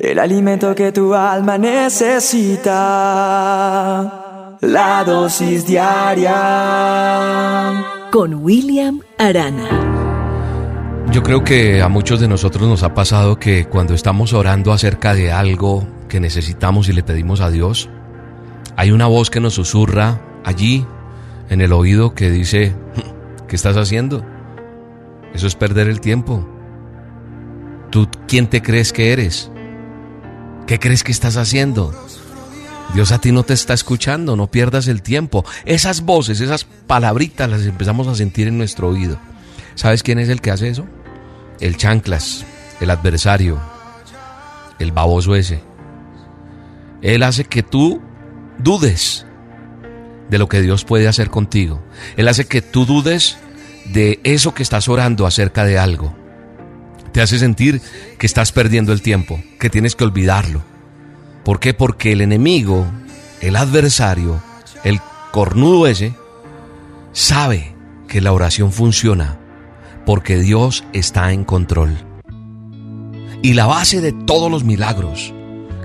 el alimento que tu alma necesita, la dosis diaria. Con William Arana. Yo creo que a muchos de nosotros nos ha pasado que cuando estamos orando acerca de algo que necesitamos y le pedimos a Dios, hay una voz que nos susurra allí en el oído que dice, ¿qué estás haciendo? Eso es perder el tiempo. ¿Tú quién te crees que eres? ¿Qué crees que estás haciendo? Dios a ti no te está escuchando, no pierdas el tiempo. Esas voces, esas palabritas las empezamos a sentir en nuestro oído. ¿Sabes quién es el que hace eso? El chanclas, el adversario, el baboso ese. Él hace que tú dudes de lo que Dios puede hacer contigo. Él hace que tú dudes de eso que estás orando acerca de algo. Te hace sentir que estás perdiendo el tiempo, que tienes que olvidarlo. ¿Por qué? Porque el enemigo, el adversario, el cornudo ese, sabe que la oración funciona porque Dios está en control. Y la base de todos los milagros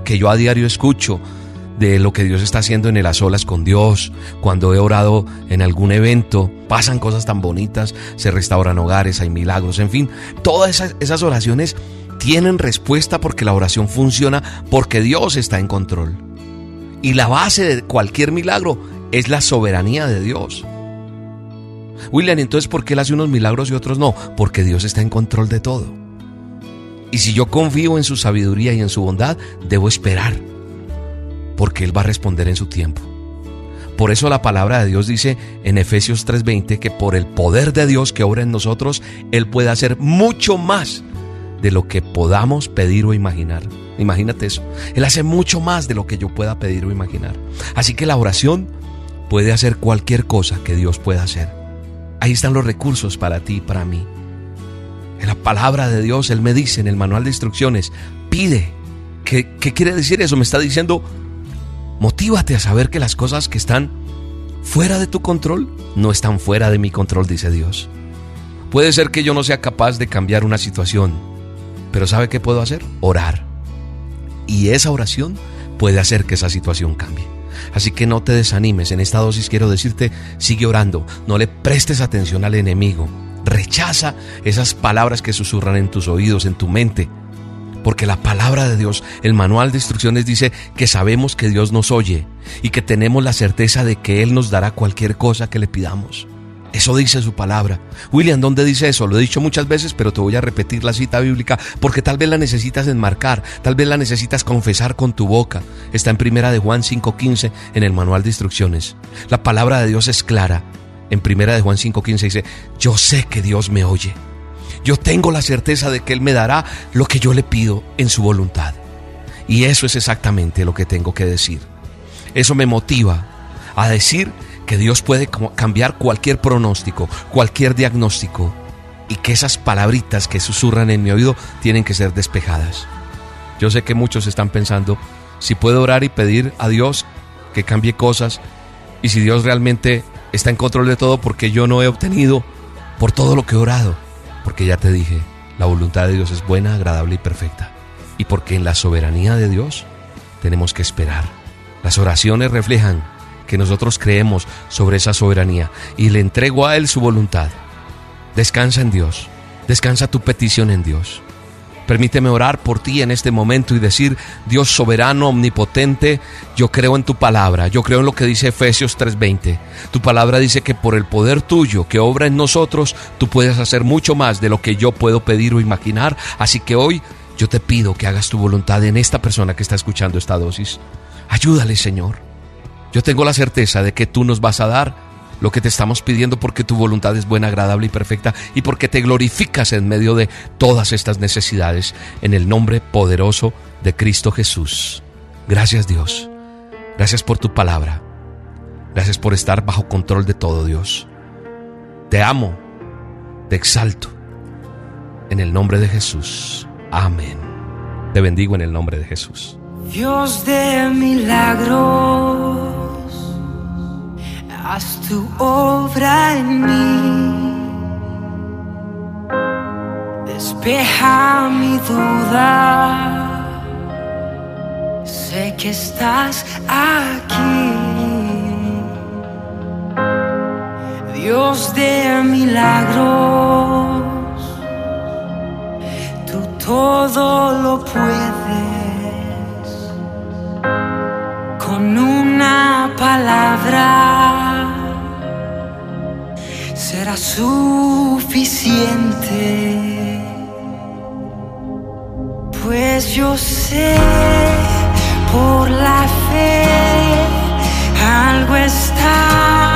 que yo a diario escucho de lo que Dios está haciendo en el a solas con Dios, cuando he orado en algún evento, pasan cosas tan bonitas, se restauran hogares, hay milagros, en fin, todas esas, esas oraciones tienen respuesta porque la oración funciona, porque Dios está en control. Y la base de cualquier milagro es la soberanía de Dios. William, entonces, ¿por qué Él hace unos milagros y otros no? Porque Dios está en control de todo. Y si yo confío en su sabiduría y en su bondad, debo esperar porque Él va a responder en su tiempo. Por eso la palabra de Dios dice en Efesios 3:20 que por el poder de Dios que obra en nosotros, Él puede hacer mucho más de lo que podamos pedir o imaginar. Imagínate eso. Él hace mucho más de lo que yo pueda pedir o imaginar. Así que la oración puede hacer cualquier cosa que Dios pueda hacer. Ahí están los recursos para ti y para mí. En la palabra de Dios, Él me dice en el manual de instrucciones, pide. ¿Qué, qué quiere decir eso? Me está diciendo, Motívate a saber que las cosas que están fuera de tu control no están fuera de mi control, dice Dios. Puede ser que yo no sea capaz de cambiar una situación, pero ¿sabe qué puedo hacer? Orar. Y esa oración puede hacer que esa situación cambie. Así que no te desanimes. En esta dosis quiero decirte, sigue orando. No le prestes atención al enemigo. Rechaza esas palabras que susurran en tus oídos, en tu mente porque la palabra de Dios, el manual de instrucciones dice que sabemos que Dios nos oye y que tenemos la certeza de que Él nos dará cualquier cosa que le pidamos. Eso dice su palabra. William, ¿dónde dice eso? Lo he dicho muchas veces, pero te voy a repetir la cita bíblica porque tal vez la necesitas enmarcar, tal vez la necesitas confesar con tu boca. Está en primera de Juan 5:15 en el manual de instrucciones. La palabra de Dios es clara. En primera de Juan 5:15 dice, "Yo sé que Dios me oye." Yo tengo la certeza de que Él me dará lo que yo le pido en su voluntad. Y eso es exactamente lo que tengo que decir. Eso me motiva a decir que Dios puede cambiar cualquier pronóstico, cualquier diagnóstico, y que esas palabritas que susurran en mi oído tienen que ser despejadas. Yo sé que muchos están pensando, si puedo orar y pedir a Dios que cambie cosas, y si Dios realmente está en control de todo porque yo no he obtenido por todo lo que he orado porque ya te dije, la voluntad de Dios es buena, agradable y perfecta. Y porque en la soberanía de Dios tenemos que esperar. Las oraciones reflejan que nosotros creemos sobre esa soberanía y le entrego a Él su voluntad. Descansa en Dios, descansa tu petición en Dios. Permíteme orar por ti en este momento y decir, Dios soberano, omnipotente, yo creo en tu palabra, yo creo en lo que dice Efesios 3:20. Tu palabra dice que por el poder tuyo que obra en nosotros, tú puedes hacer mucho más de lo que yo puedo pedir o imaginar. Así que hoy yo te pido que hagas tu voluntad en esta persona que está escuchando esta dosis. Ayúdale, Señor. Yo tengo la certeza de que tú nos vas a dar lo que te estamos pidiendo porque tu voluntad es buena, agradable y perfecta y porque te glorificas en medio de todas estas necesidades en el nombre poderoso de Cristo Jesús. Gracias Dios. Gracias por tu palabra. Gracias por estar bajo control de todo Dios. Te amo. Te exalto. En el nombre de Jesús. Amén. Te bendigo en el nombre de Jesús. Dios de milagros haz tu obra en mí. Despeja mi duda, sé que estás aquí. Dios de milagros, tú todo lo puedes. Con una palabra será suficiente. Pues yo sé por la fe algo está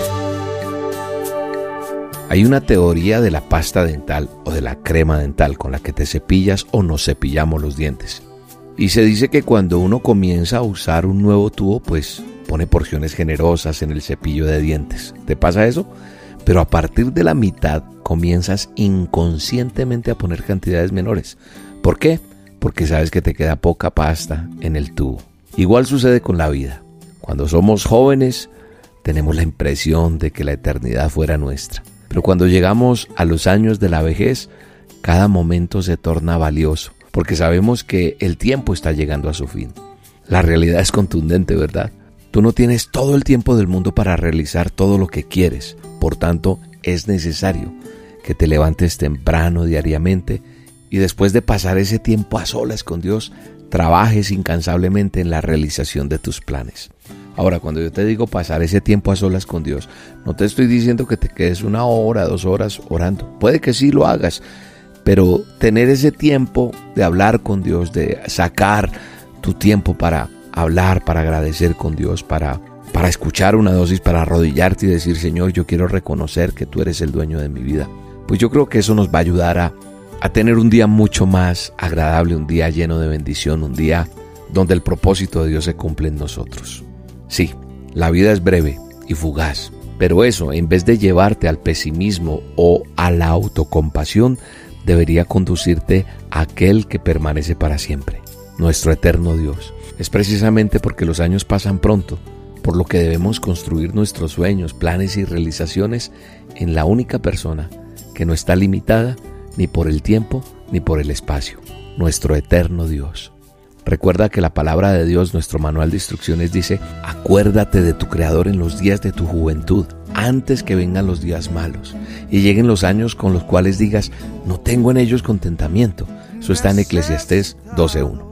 Hay una teoría de la pasta dental o de la crema dental con la que te cepillas o nos cepillamos los dientes. Y se dice que cuando uno comienza a usar un nuevo tubo, pues pone porciones generosas en el cepillo de dientes. ¿Te pasa eso? Pero a partir de la mitad comienzas inconscientemente a poner cantidades menores. ¿Por qué? Porque sabes que te queda poca pasta en el tubo. Igual sucede con la vida. Cuando somos jóvenes tenemos la impresión de que la eternidad fuera nuestra. Pero cuando llegamos a los años de la vejez, cada momento se torna valioso, porque sabemos que el tiempo está llegando a su fin. La realidad es contundente, ¿verdad? Tú no tienes todo el tiempo del mundo para realizar todo lo que quieres, por tanto es necesario que te levantes temprano diariamente y después de pasar ese tiempo a solas con Dios, trabajes incansablemente en la realización de tus planes. Ahora, cuando yo te digo pasar ese tiempo a solas con Dios, no te estoy diciendo que te quedes una hora, dos horas orando. Puede que sí lo hagas, pero tener ese tiempo de hablar con Dios, de sacar tu tiempo para hablar, para agradecer con Dios, para, para escuchar una dosis, para arrodillarte y decir, Señor, yo quiero reconocer que tú eres el dueño de mi vida. Pues yo creo que eso nos va a ayudar a, a tener un día mucho más agradable, un día lleno de bendición, un día donde el propósito de Dios se cumple en nosotros. Sí, la vida es breve y fugaz, pero eso, en vez de llevarte al pesimismo o a la autocompasión, debería conducirte a aquel que permanece para siempre, nuestro eterno Dios. Es precisamente porque los años pasan pronto, por lo que debemos construir nuestros sueños, planes y realizaciones en la única persona que no está limitada ni por el tiempo ni por el espacio, nuestro eterno Dios. Recuerda que la palabra de Dios, nuestro manual de instrucciones dice, acuérdate de tu Creador en los días de tu juventud, antes que vengan los días malos y lleguen los años con los cuales digas, no tengo en ellos contentamiento. Eso está en Eclesiastés 12.1.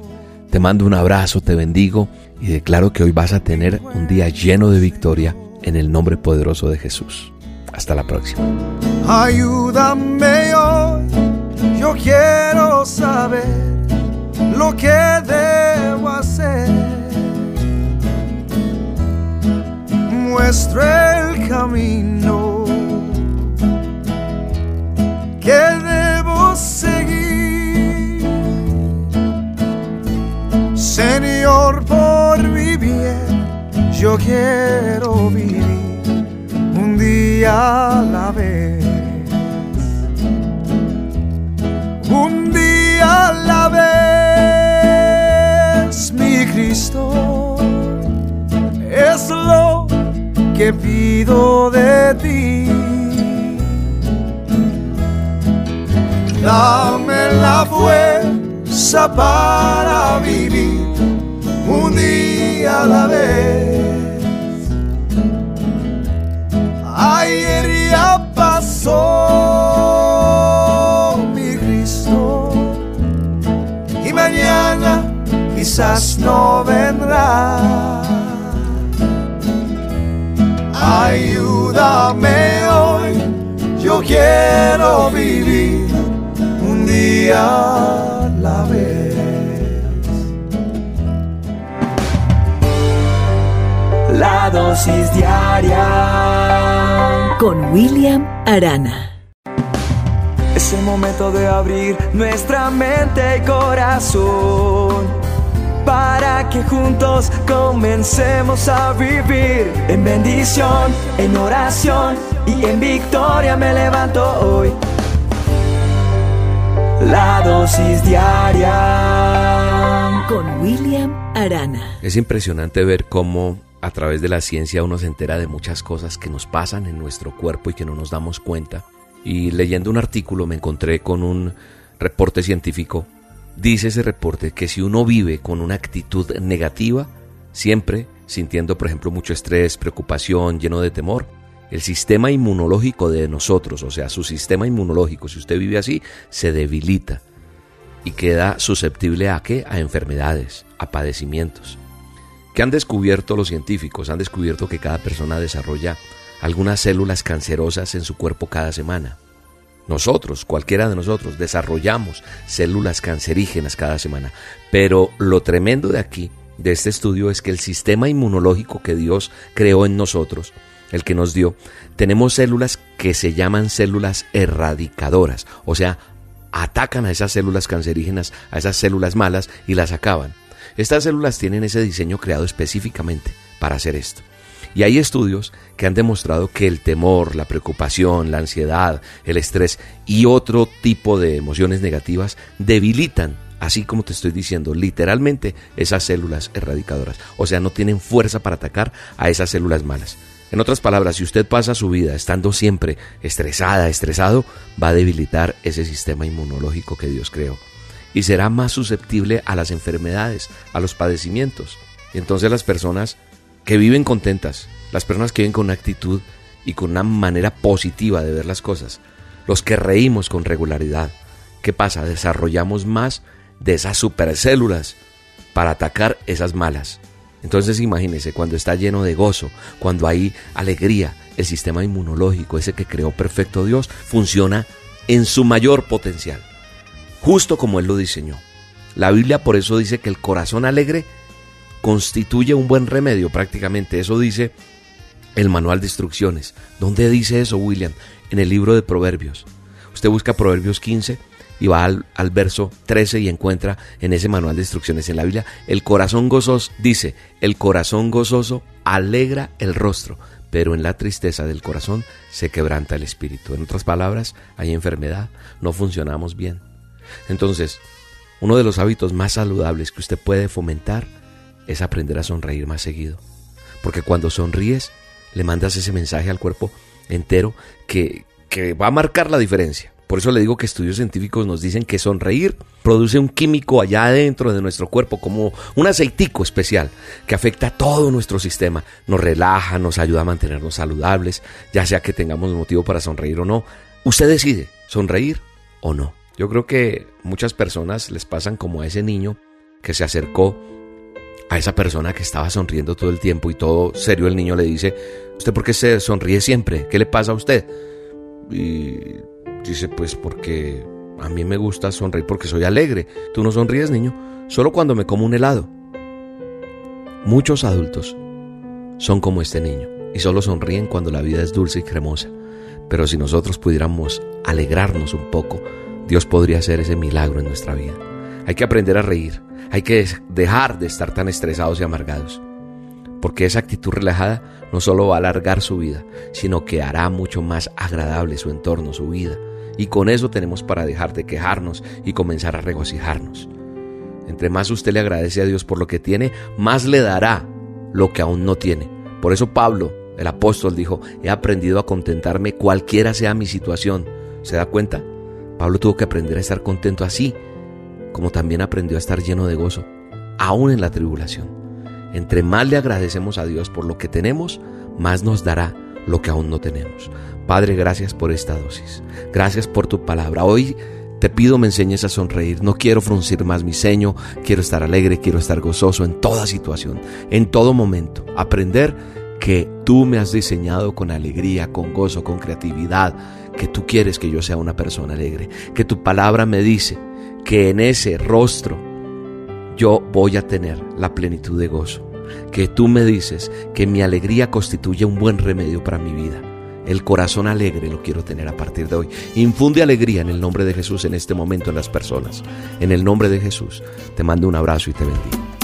Te mando un abrazo, te bendigo y declaro que hoy vas a tener un día lleno de victoria en el nombre poderoso de Jesús. Hasta la próxima. Ayúdame hoy, yo quiero saber lo que debo hacer. El camino que debo seguir. Señor, por mi bien, yo quiero vivir un día a la vez. Un día a la vez, lo que pido de ti. Dame la fuerza para vivir un día a la vez. Ayer ya pasó mi Cristo y me cosas no vendrán. Ayúdame hoy, yo quiero vivir un día a la vez. La dosis diaria con William Arana. Es el momento de abrir nuestra mente y corazón para que juntos comencemos a vivir en bendición, en oración y en victoria me levanto hoy. La dosis diaria con William Arana. Es impresionante ver cómo a través de la ciencia uno se entera de muchas cosas que nos pasan en nuestro cuerpo y que no nos damos cuenta. Y leyendo un artículo me encontré con un reporte científico. Dice ese reporte que si uno vive con una actitud negativa, siempre sintiendo por ejemplo mucho estrés, preocupación, lleno de temor, el sistema inmunológico de nosotros, o sea, su sistema inmunológico, si usted vive así, se debilita y queda susceptible a qué? A enfermedades, a padecimientos. ¿Qué han descubierto los científicos? Han descubierto que cada persona desarrolla algunas células cancerosas en su cuerpo cada semana. Nosotros, cualquiera de nosotros, desarrollamos células cancerígenas cada semana. Pero lo tremendo de aquí, de este estudio, es que el sistema inmunológico que Dios creó en nosotros, el que nos dio, tenemos células que se llaman células erradicadoras, o sea, atacan a esas células cancerígenas, a esas células malas y las acaban. Estas células tienen ese diseño creado específicamente para hacer esto. Y hay estudios que han demostrado que el temor, la preocupación, la ansiedad, el estrés y otro tipo de emociones negativas debilitan, así como te estoy diciendo, literalmente esas células erradicadoras. O sea, no tienen fuerza para atacar a esas células malas. En otras palabras, si usted pasa su vida estando siempre estresada, estresado, va a debilitar ese sistema inmunológico que Dios creó. Y será más susceptible a las enfermedades, a los padecimientos. Y entonces las personas que viven contentas, las personas que viven con una actitud y con una manera positiva de ver las cosas, los que reímos con regularidad. ¿Qué pasa? Desarrollamos más de esas supercélulas para atacar esas malas. Entonces imagínese cuando está lleno de gozo, cuando hay alegría, el sistema inmunológico, ese que creó perfecto Dios, funciona en su mayor potencial, justo como Él lo diseñó. La Biblia por eso dice que el corazón alegre constituye un buen remedio prácticamente. Eso dice el manual de instrucciones. ¿Dónde dice eso, William? En el libro de Proverbios. Usted busca Proverbios 15 y va al, verso 13 y encuentra en ese manual de instrucciones en la Biblia, el corazón gozoso, dice, el corazón gozoso alegra el rostro, pero en la tristeza del corazón se quebranta el espíritu. En otras palabras, hay enfermedad, no funcionamos bien. Entonces, uno de los hábitos más saludables que usted puede fomentar es aprender a sonreír más seguido. Porque cuando sonríes, le mandas ese mensaje al cuerpo entero que, que va a marcar la diferencia. Por eso le digo que estudios científicos nos dicen que sonreír produce un químico allá adentro de nuestro cuerpo, como un aceitico especial que afecta a todo nuestro sistema. Nos relaja, nos ayuda a mantenernos saludables, ya sea que tengamos motivo para sonreír o no. Usted decide sonreír o no. Yo creo que muchas personas les pasan como a ese niño que se acercó a esa persona que estaba sonriendo todo el tiempo y todo serio el niño le dice, ¿usted por qué se sonríe siempre? ¿Qué le pasa a usted? Y dice, pues porque a mí me gusta sonreír porque soy alegre. Tú no sonríes, niño, solo cuando me como un helado. Muchos adultos son como este niño y solo sonríen cuando la vida es dulce y cremosa. Pero si nosotros pudiéramos alegrarnos un poco, Dios podría hacer ese milagro en nuestra vida. Hay que aprender a reír, hay que dejar de estar tan estresados y amargados. Porque esa actitud relajada no solo va a alargar su vida, sino que hará mucho más agradable su entorno, su vida. Y con eso tenemos para dejar de quejarnos y comenzar a regocijarnos. Entre más usted le agradece a Dios por lo que tiene, más le dará lo que aún no tiene. Por eso Pablo, el apóstol, dijo, he aprendido a contentarme cualquiera sea mi situación. ¿Se da cuenta? Pablo tuvo que aprender a estar contento así, como también aprendió a estar lleno de gozo, aún en la tribulación. Entre más le agradecemos a Dios por lo que tenemos, más nos dará lo que aún no tenemos. Padre, gracias por esta dosis. Gracias por tu palabra. Hoy Te pido me enseñes a sonreír. No quiero fruncir más mi ceño. Quiero estar alegre, quiero estar gozoso en toda situación, en todo momento. Aprender que tú me has diseñado con alegría, con gozo, con creatividad, que tú quieres que yo sea una persona alegre, que tu palabra me dice que en ese rostro yo voy a tener la plenitud de gozo, que tú me dices que mi alegría constituye un buen remedio para mi vida. El corazón alegre lo quiero tener a partir de hoy. Infunde alegría en el nombre de Jesús en este momento en las personas. En el nombre de Jesús te mando un abrazo y te bendigo.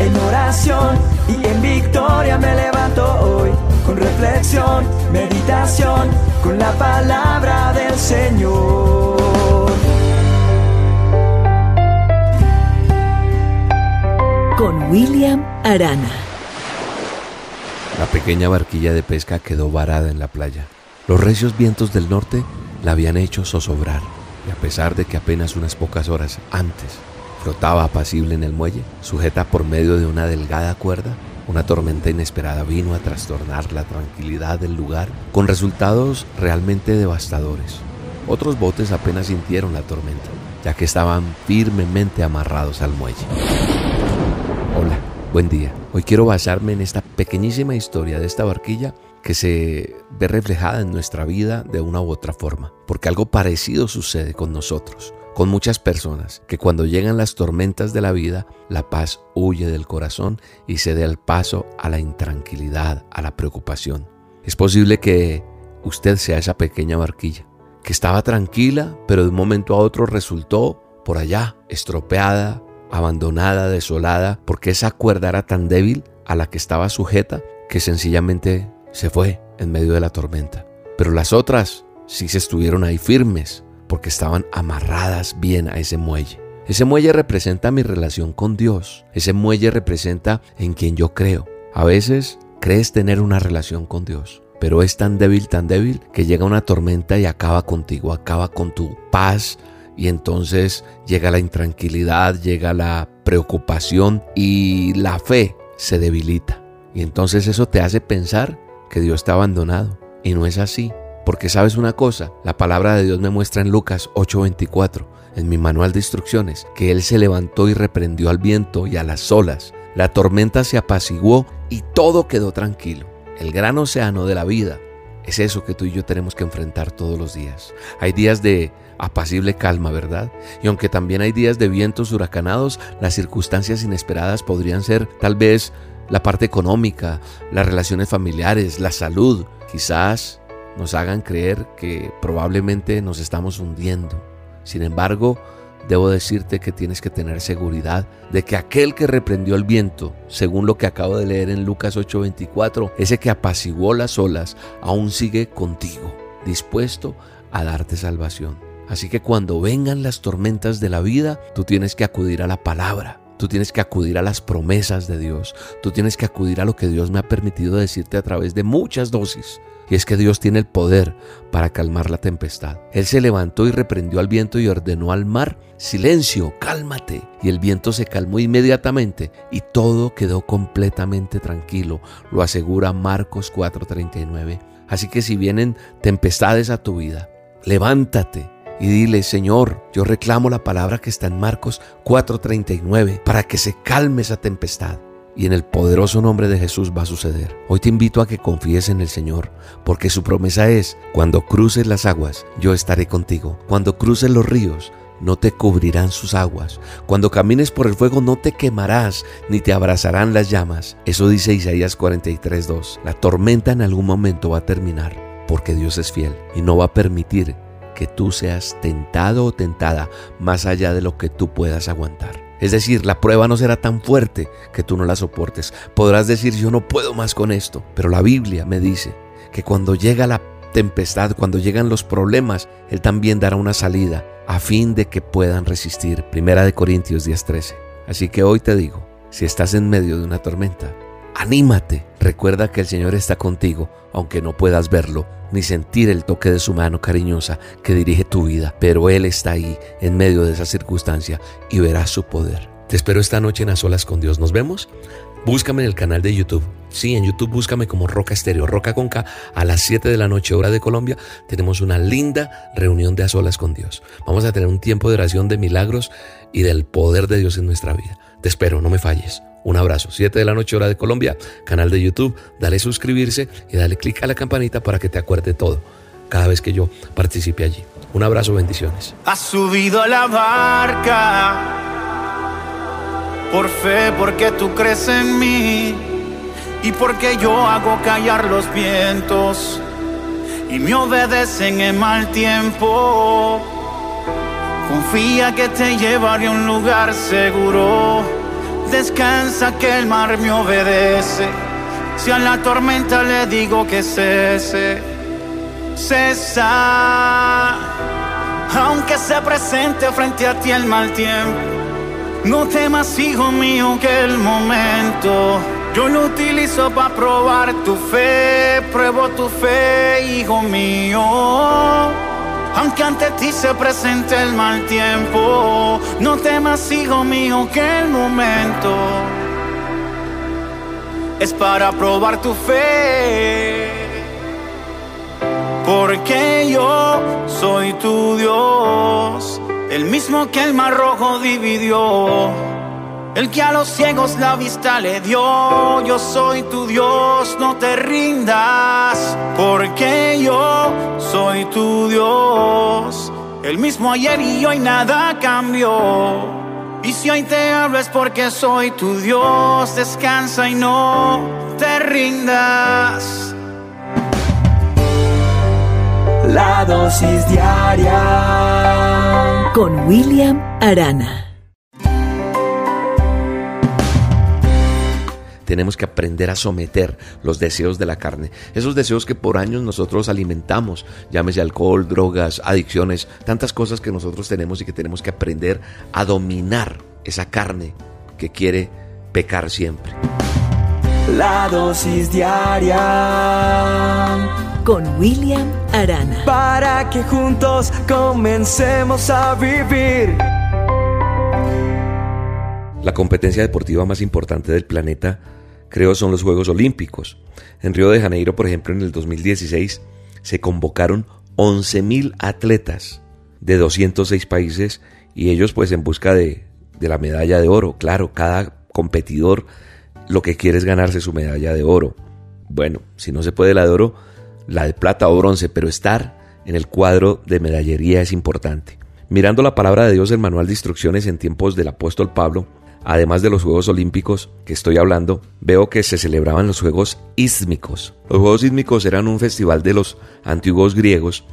En oración y en victoria me levanto hoy con reflexión, meditación, con la palabra del Señor. Con William Arana. La pequeña barquilla de pesca quedó varada en la playa. Los recios vientos del norte la habían hecho zozobrar, y a pesar de que apenas unas pocas horas antes flotaba apacible en el muelle, sujeta por medio de una delgada cuerda, una tormenta inesperada vino a trastornar la tranquilidad del lugar con resultados realmente devastadores. Otros botes apenas sintieron la tormenta, ya que estaban firmemente amarrados al muelle. Hola, buen día. Hoy quiero basarme en esta pequeñísima historia de esta barquilla que se ve reflejada en nuestra vida de una u otra forma, porque algo parecido sucede con nosotros, con muchas personas, que cuando llegan las tormentas de la vida, la paz huye del corazón y se dé el paso a la intranquilidad, a la preocupación. Es posible que usted sea esa pequeña barquilla, que estaba tranquila, pero de un momento a otro resultó por allá, estropeada, abandonada, desolada, porque esa cuerda era tan débil a la que estaba sujeta que sencillamente se fue en medio de la tormenta. Pero las otras sí se estuvieron ahí firmes porque estaban amarradas bien a ese muelle. Ese muelle representa mi relación con Dios. Ese muelle representa en quien yo creo. A veces crees tener una relación con Dios, pero es tan débil, tan débil, que llega una tormenta y acaba contigo, acaba con tu paz, y entonces llega la intranquilidad, llega la preocupación y la fe se debilita. Y entonces eso te hace pensar que Dios está abandonado. Y no es así. Porque sabes una cosa, la palabra de Dios me muestra en Lucas 8:24, en mi manual de instrucciones, que Él se levantó y reprendió al viento y a las olas. La tormenta se apaciguó y todo quedó tranquilo. El gran océano de la vida es eso que tú y yo tenemos que enfrentar todos los días. Hay días de apacible calma, ¿verdad? Y aunque también hay días de vientos huracanados, las circunstancias inesperadas podrían ser tal vez la parte económica, las relaciones familiares, la salud. Quizás nos hagan creer que probablemente nos estamos hundiendo. Sin embargo, debo decirte que tienes que tener seguridad de que aquel que reprendió el viento, según lo que acabo de leer en Lucas 8:24, ese que apaciguó las olas, aún sigue contigo, dispuesto a darte salvación. Así que cuando vengan las tormentas de la vida, tú tienes que acudir a la palabra. Tú tienes que acudir a las promesas de Dios. Tú tienes que acudir a lo que Dios me ha permitido decirte a través de muchas dosis. Y es que Dios tiene el poder para calmar la tempestad. Él se levantó y reprendió al viento y ordenó al mar, silencio, cálmate. Y el viento se calmó inmediatamente y todo quedó completamente tranquilo. Lo asegura Marcos 4:39. Así que si vienen tempestades a tu vida, levántate y dile, Señor, yo reclamo la palabra que está en Marcos 4:39 para que se calme esa tempestad. Y en el poderoso nombre de Jesús va a suceder. Hoy te invito a que confíes en el Señor, porque su promesa es, cuando cruces las aguas, yo estaré contigo. Cuando cruces los ríos, no te cubrirán sus aguas. Cuando camines por el fuego no te quemarás, ni te abrazarán las llamas. Eso dice Isaías 43:2. La tormenta en algún momento va a terminar, porque Dios es fiel y no va a permitir que tú seas tentado o tentada más allá de lo que tú puedas aguantar. Es decir, la prueba no será tan fuerte que tú no la soportes. Podrás decir, yo no puedo más con esto. Pero la Biblia me dice que cuando llega la tempestad, cuando llegan los problemas, Él también dará una salida a fin de que puedan resistir. Primera de Corintios 10:13. Así que hoy te digo, si estás en medio de una tormenta, anímate. Recuerda que el Señor está contigo, aunque no puedas verlo ni sentir el toque de su mano cariñosa que dirige tu vida, pero Él está ahí en medio de esa circunstancia y verás su poder. Te espero esta noche en A Solas con Dios. ¿Nos vemos? Búscame en el canal de YouTube. Sí, en YouTube búscame como Roca Estéreo, Roca con K. A las 7 de la noche, hora de Colombia, tenemos una linda reunión de A Solas con Dios. Vamos a tener un tiempo de oración de milagros y del poder de Dios en nuestra vida. Te espero, no me falles. Un abrazo. 7 de la noche hora de Colombia, canal de YouTube. Dale suscribirse y dale clic a la campanita para que te acuerde todo cada vez que yo participe allí. Un abrazo, bendiciones. Has subido a la barca por fe, porque tú crees en mí y porque yo hago callar los vientos y me obedecen en mal tiempo. Confía que te llevaré a un lugar seguro descansa que el mar me obedece. Si a la tormenta le digo que cese, cesa. Aunque se presente frente a ti el mal tiempo, no temas, hijo mío, que el momento yo lo utilizo para probar tu fe. Pruebo tu fe, hijo mío. Aunque ante ti se presente el mal tiempo, no temas, hijo mío, que el momento es para probar tu fe. Porque yo soy tu Dios, el mismo que el mar rojo dividió el que a los ciegos la vista le dio, yo soy tu Dios, no te rindas, porque yo soy tu Dios. El mismo ayer y hoy nada cambió. Y si hoy te hablo es porque soy tu Dios, descansa y no te rindas. La dosis diaria con William Arana. Tenemos que aprender a someter los deseos de la carne. Esos deseos que por años nosotros alimentamos, llámese alcohol, drogas, adicciones, tantas cosas que nosotros tenemos y que tenemos que aprender a dominar esa carne que quiere pecar siempre. La dosis diaria con William Arana. Para que juntos comencemos a vivir. La competencia deportiva más importante del planeta creo son los Juegos Olímpicos. En Río de Janeiro, por ejemplo, en el 2016 se convocaron 11.000 atletas de 206 países y ellos pues en busca de, de la medalla de oro. Claro, cada competidor lo que quiere es ganarse su medalla de oro. Bueno, si no se puede la de oro, la de plata o bronce, pero estar en el cuadro de medallería es importante. Mirando la palabra de Dios, el manual de instrucciones en tiempos del apóstol Pablo, además de los Juegos Olímpicos que estoy hablando, veo que se celebraban los Juegos Ísmicos. Los Juegos Ísmicos eran un festival de los antiguos griegos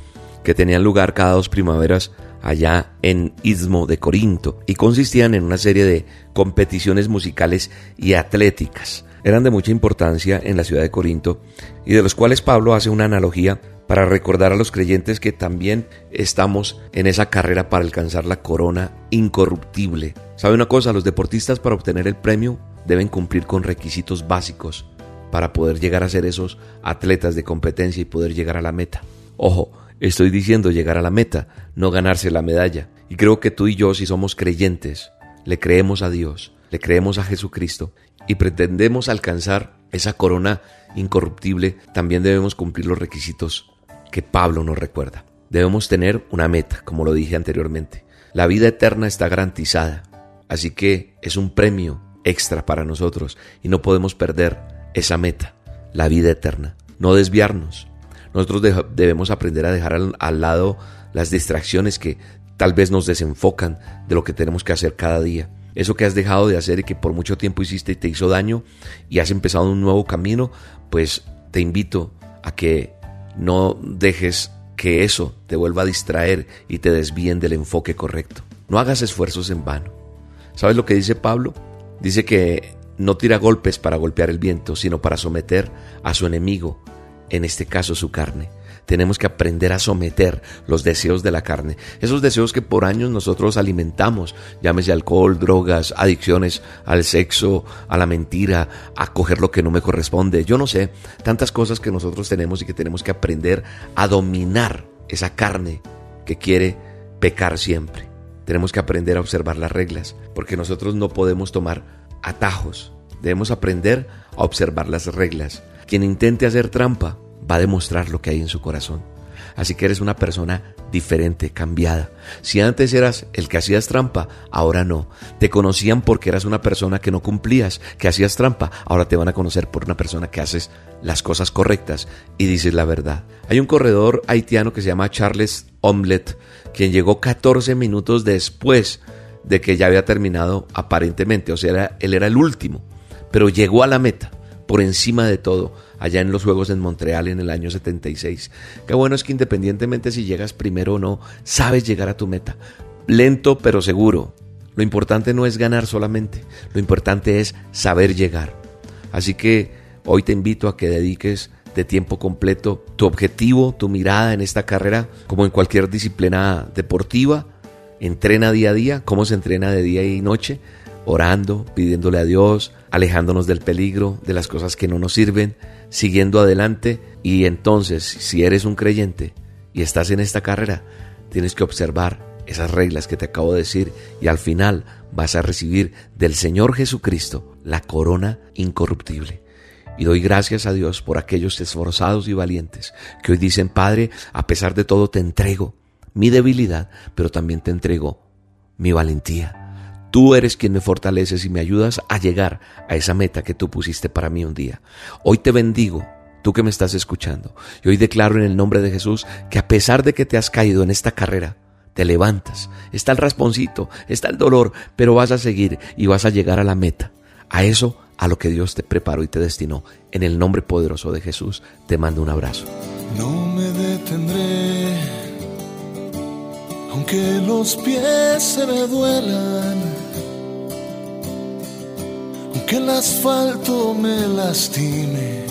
que tenían lugar cada dos primaveras allá en Istmo de Corinto y consistían en una serie de competiciones musicales y atléticas. Eran de mucha importancia en la ciudad de Corinto y de los cuales Pablo hace una analogía para recordar a los creyentes que también estamos en esa carrera para alcanzar la corona incorruptible. ¿Sabe una cosa? Los deportistas para obtener el premio deben cumplir con requisitos básicos para poder llegar a ser esos atletas de competencia y poder llegar a la meta. Ojo, estoy diciendo llegar a la meta, no ganarse la medalla. Y creo que tú y yo, si somos creyentes, le creemos a Dios, le creemos a Jesucristo y pretendemos alcanzar esa corona incorruptible, también debemos cumplir los requisitos que Pablo nos recuerda. Debemos tener una meta, como lo dije anteriormente. La vida eterna está garantizada, así que es un premio extra para nosotros y no podemos perder esa meta, la vida eterna. No desviarnos. Nosotros debemos aprender a dejar al lado las distracciones que tal vez nos desenfocan de lo que tenemos que hacer cada día. Eso que has dejado de hacer y que por mucho tiempo hiciste y te hizo daño y has empezado un nuevo camino, pues te invito a que no dejes que eso te vuelva a distraer y te desvíen del enfoque correcto. No hagas esfuerzos en vano. ¿Sabes lo que dice Pablo? Dice que no tira golpes para golpear el viento, sino para someter a su enemigo, en este caso su carne. Tenemos que aprender a someter los deseos de la carne, esos deseos que por años nosotros alimentamos, llámese alcohol, drogas, adicciones al sexo, a la mentira, a coger lo que no me corresponde, yo no sé, tantas cosas que nosotros tenemos y que tenemos que aprender a dominar esa carne que quiere pecar siempre. Tenemos que aprender a observar las reglas, porque nosotros no podemos tomar atajos. Debemos aprender a observar las reglas. Quien intente hacer trampa va a demostrar lo que hay en su corazón. Así que eres una persona diferente, cambiada. Si antes eras el que hacías trampa, ahora no. Te conocían porque eras una persona que no cumplías, que hacías trampa. Ahora te van a conocer por una persona que haces las cosas correctas y dices la verdad. Hay un corredor haitiano que se llama Charles Omelette, quien llegó 14 minutos después de que ya había terminado aparentemente. O sea, él era el último, pero llegó a la meta por encima de todo allá en los Juegos en Montreal en el año 76. Qué bueno es que independientemente si llegas primero o no, sabes llegar a tu meta. Lento pero seguro. Lo importante no es ganar solamente, lo importante es saber llegar. Así que hoy te invito a que dediques de tiempo completo tu objetivo, tu mirada en esta carrera, como en cualquier disciplina deportiva. Entrena día a día, cómo se entrena de día y noche, orando, pidiéndole a Dios, alejándonos del peligro, de las cosas que no nos sirven, siguiendo adelante y entonces si eres un creyente y estás en esta carrera, tienes que observar esas reglas que te acabo de decir y al final vas a recibir del Señor Jesucristo la corona incorruptible. Y doy gracias a Dios por aquellos esforzados y valientes que hoy dicen, Padre, a pesar de todo te entrego mi debilidad, pero también te entrego mi valentía. Tú eres quien me fortaleces y me ayudas a llegar a esa meta que tú pusiste para mí un día. Hoy te bendigo, tú que me estás escuchando. Y hoy declaro en el nombre de Jesús que a pesar de que te has caído en esta carrera, te levantas. Está el rasponcito, está el dolor, pero vas a seguir y vas a llegar a la meta. A eso, a lo que Dios te preparó y te destinó. En el nombre poderoso de Jesús, te mando un abrazo. No me detendré, aunque los pies se me duelan que el asfalto me lastime.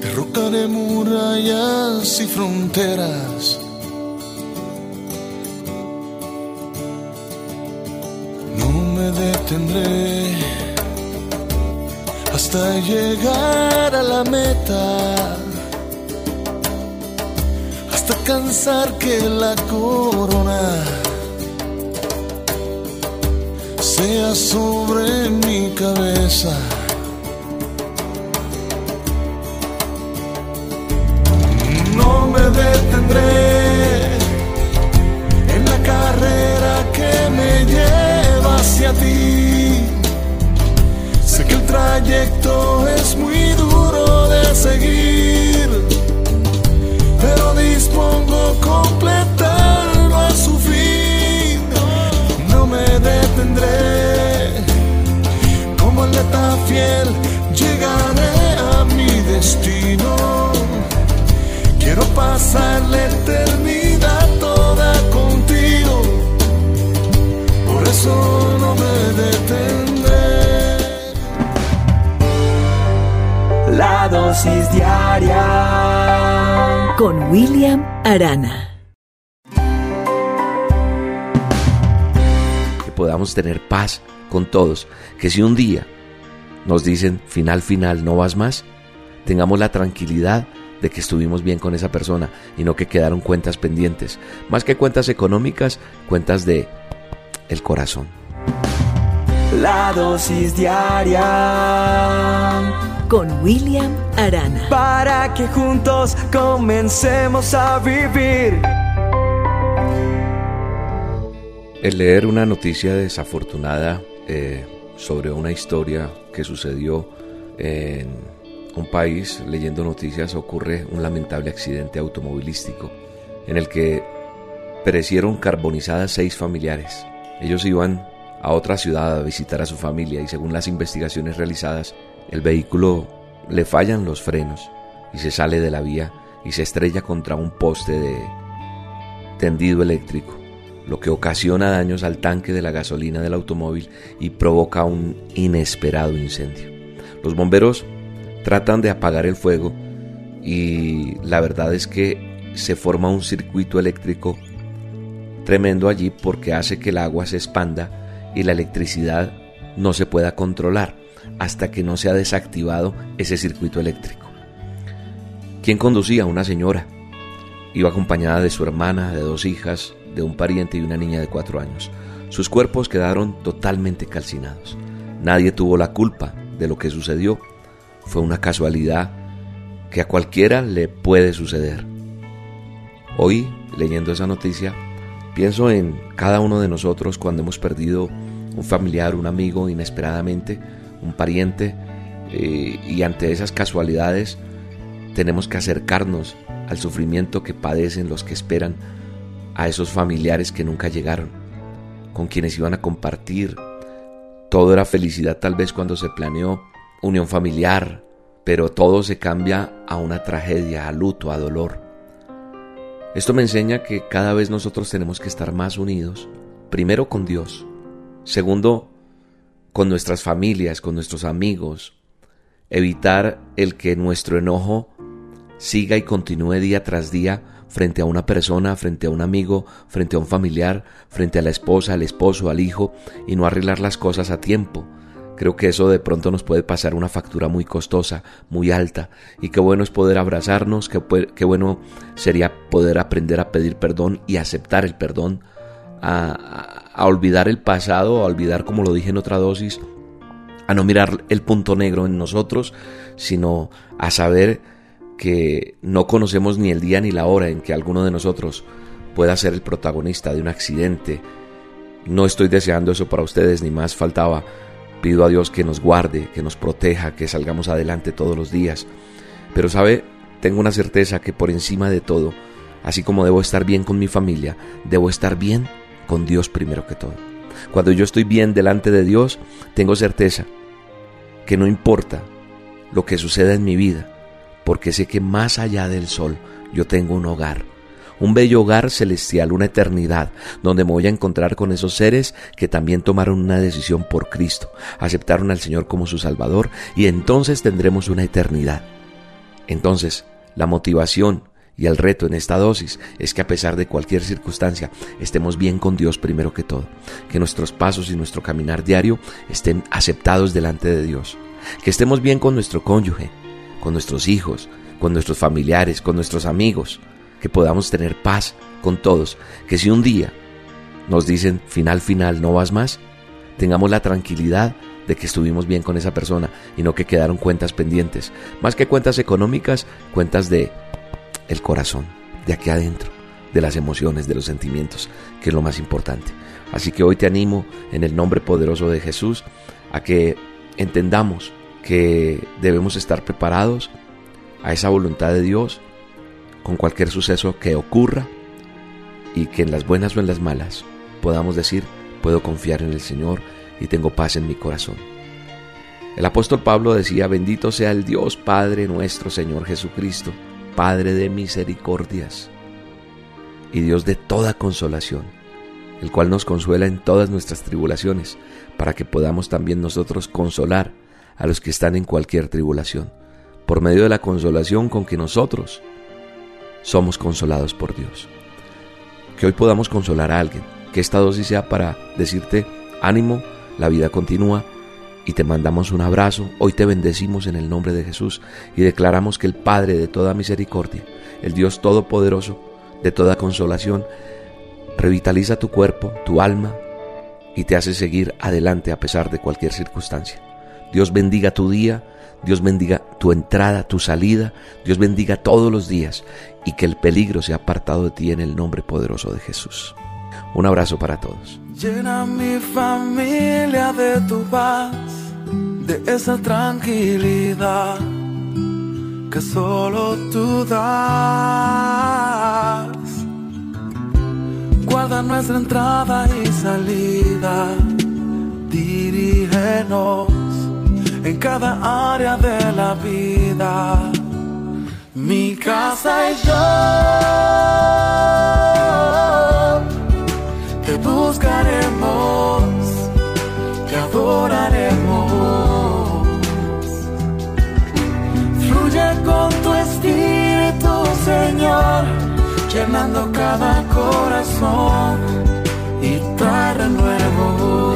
Derrocaré murallas y fronteras. No me detendré hasta llegar a la meta. Hasta cansar que la corona sea sobre mi cabeza. No me detendré en la carrera que me lleva hacia ti. Sé que el trayecto fiel, llegaré a mi destino. Quiero pasar la eternidad toda contigo, por eso no me detendré. La dosis diaria con William Arana. Que podamos tener paz con todos, que si un día nos dicen final, final, no vas más, tengamos la tranquilidad de que estuvimos bien con esa persona y no que quedaron cuentas pendientes. Más que cuentas económicas, cuentas de el corazón. la dosis diaria con William Arana. Para que juntos comencemos a vivir. El leer una noticia desafortunada eh, sobre una historia que sucedió en un país, leyendo noticias, ocurre un lamentable accidente automovilístico en el que perecieron carbonizadas seis familiares. Ellos iban a otra ciudad a visitar a su familia y según las investigaciones realizadas, el vehículo le fallan los frenos y se sale de la vía y se estrella contra un poste de tendido eléctrico, lo que ocasiona daños al tanque de la gasolina del automóvil y provoca un inesperado incendio. Los bomberos tratan de apagar el fuego y la verdad es que se forma un circuito eléctrico tremendo allí porque hace que el agua se expanda y la electricidad no se pueda controlar hasta que no se ha desactivado ese circuito eléctrico. ¿Quién conducía? Una señora. Iba acompañada de su hermana, de dos hijas, de un pariente y una niña de cuatro años. Sus cuerpos quedaron totalmente calcinados. Nadie tuvo la culpa de lo que sucedió fue una casualidad que a cualquiera le puede suceder. Hoy, leyendo esa noticia, pienso en cada uno de nosotros cuando hemos perdido un familiar, un amigo inesperadamente, un pariente, eh, y ante esas casualidades tenemos que acercarnos al sufrimiento que padecen los que esperan a esos familiares que nunca llegaron, con quienes iban a compartir. Todo era felicidad tal vez cuando se planeó unión familiar, pero todo se cambia a una tragedia, a luto, a dolor. Esto me enseña que cada vez nosotros tenemos que estar más unidos, primero con Dios, segundo con nuestras familias, con nuestros amigos, evitar el que nuestro enojo siga y continúe día tras día frente a una persona, frente a un amigo, frente a un familiar, frente a la esposa, al esposo, al hijo, y no arreglar las cosas a tiempo, Creo que eso de pronto nos puede pasar una factura muy costosa, muy alta, y qué bueno es poder abrazarnos, qué, bueno sería poder aprender a pedir perdón y aceptar el perdón, a, a olvidar el pasado, a olvidar, como lo dije en otra dosis, a no mirar el punto negro en nosotros, sino a saber que no conocemos ni el día ni la hora en que alguno de nosotros pueda ser el protagonista de un accidente. No estoy deseando eso para ustedes, ni más faltaba Pido a Dios que nos guarde, que nos proteja, que salgamos adelante todos los días. Pero sabe, tengo una certeza que por encima de todo, así como debo estar bien con mi familia, debo estar bien con Dios primero que todo. Cuando yo estoy bien delante de Dios, tengo certeza que no importa lo que suceda en mi vida, porque sé que más allá del sol yo tengo un hogar un bello hogar celestial, una eternidad, donde me voy a encontrar con esos seres que también tomaron una decisión por Cristo, aceptaron al Señor como su Salvador y entonces tendremos una eternidad. Entonces, la motivación y el reto en esta dosis es que a pesar de cualquier circunstancia estemos bien con Dios primero que todo, que nuestros pasos y nuestro caminar diario estén aceptados delante de Dios, que estemos bien con nuestro cónyuge, con nuestros hijos, con nuestros familiares, con nuestros amigos, que podamos tener paz con todos, que si un día nos dicen final, final, no vas más, tengamos la tranquilidad de que estuvimos bien con esa persona y no que quedaron cuentas pendientes, más que cuentas económicas, cuentas de el corazón, de aquí adentro, de las emociones, de los sentimientos, que es lo más importante. Así que hoy te animo en el nombre poderoso de Jesús a que entendamos que debemos estar preparados a esa voluntad de Dios con cualquier suceso que ocurra y que en las buenas o en las malas podamos decir, puedo confiar en el Señor y tengo paz en mi corazón. El apóstol Pablo decía, bendito sea el Dios Padre nuestro Señor Jesucristo, Padre de misericordias y Dios de toda consolación, el cual nos consuela en todas nuestras tribulaciones, para que podamos también nosotros consolar a los que están en cualquier tribulación, por medio de la consolación con que nosotros somos consolados por Dios. Que hoy podamos consolar a alguien, que esta dosis sea para decirte, ánimo, la vida continúa y te mandamos un abrazo. Hoy te bendecimos en el nombre de Jesús y declaramos que el Padre de toda misericordia, el Dios todopoderoso, de toda consolación, revitaliza tu cuerpo, tu alma y te hace seguir adelante a pesar de cualquier circunstancia. Dios bendiga tu día, Dios bendiga tu entrada, tu salida, Dios bendiga todos los días y que el peligro sea apartado de ti en el nombre poderoso de Jesús. Un abrazo para todos. Llena mi familia de tu paz, de esa tranquilidad que solo tú das. Guarda nuestra entrada y salida, dirígenos en cada área de la vida. Mi casa y yo te buscaremos, te adoraremos. Fluye con tu espíritu, Señor, llenando cada corazón y trae renuevo.